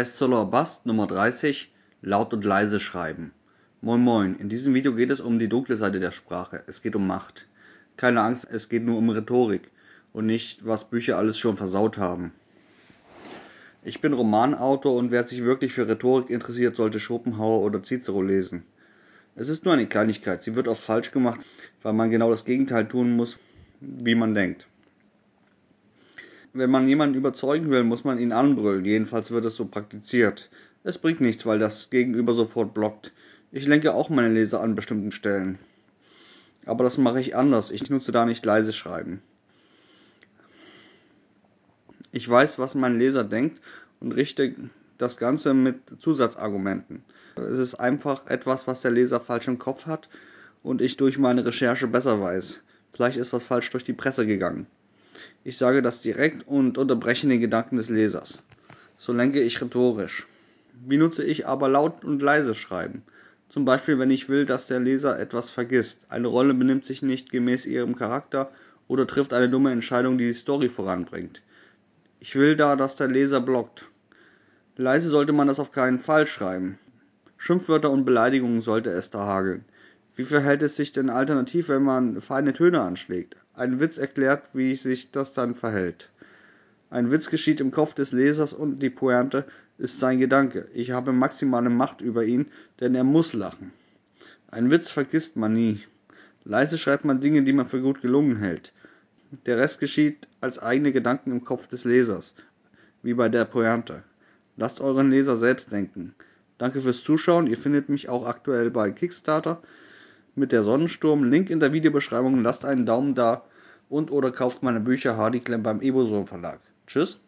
Bestseller Bust Nummer 30 Laut und leise schreiben. Moin Moin, in diesem Video geht es um die dunkle Seite der Sprache. Es geht um Macht. Keine Angst, es geht nur um Rhetorik und nicht, was Bücher alles schon versaut haben. Ich bin Romanautor und wer sich wirklich für Rhetorik interessiert, sollte Schopenhauer oder Cicero lesen. Es ist nur eine Kleinigkeit, sie wird oft falsch gemacht, weil man genau das Gegenteil tun muss, wie man denkt. Wenn man jemanden überzeugen will, muss man ihn anbrüllen, jedenfalls wird es so praktiziert. Es bringt nichts, weil das Gegenüber sofort blockt. Ich lenke auch meine Leser an bestimmten Stellen. Aber das mache ich anders, ich nutze da nicht leise schreiben. Ich weiß, was mein Leser denkt und richte das Ganze mit Zusatzargumenten. Es ist einfach etwas, was der Leser falsch im Kopf hat und ich durch meine Recherche besser weiß. Vielleicht ist was falsch durch die Presse gegangen. Ich sage das direkt und unterbreche den Gedanken des Lesers. So lenke ich rhetorisch. Wie nutze ich aber laut und leise schreiben? Zum Beispiel, wenn ich will, dass der Leser etwas vergisst. Eine Rolle benimmt sich nicht gemäß ihrem Charakter oder trifft eine dumme Entscheidung, die die Story voranbringt. Ich will da, dass der Leser blockt. Leise sollte man das auf keinen Fall schreiben. Schimpfwörter und Beleidigungen sollte es da hageln. Wie verhält es sich denn alternativ, wenn man feine Töne anschlägt? Ein Witz erklärt, wie sich das dann verhält. Ein Witz geschieht im Kopf des Lesers und die Pointe ist sein Gedanke. Ich habe maximale Macht über ihn, denn er muss lachen. Ein Witz vergisst man nie. Leise schreibt man Dinge, die man für gut gelungen hält. Der Rest geschieht als eigene Gedanken im Kopf des Lesers, wie bei der Pointe. Lasst euren Leser selbst denken. Danke fürs Zuschauen. Ihr findet mich auch aktuell bei Kickstarter mit der Sonnensturm. Link in der Videobeschreibung. Lasst einen Daumen da und oder kauft meine Bücher Hardy Clem beim Ebosom Verlag. Tschüss.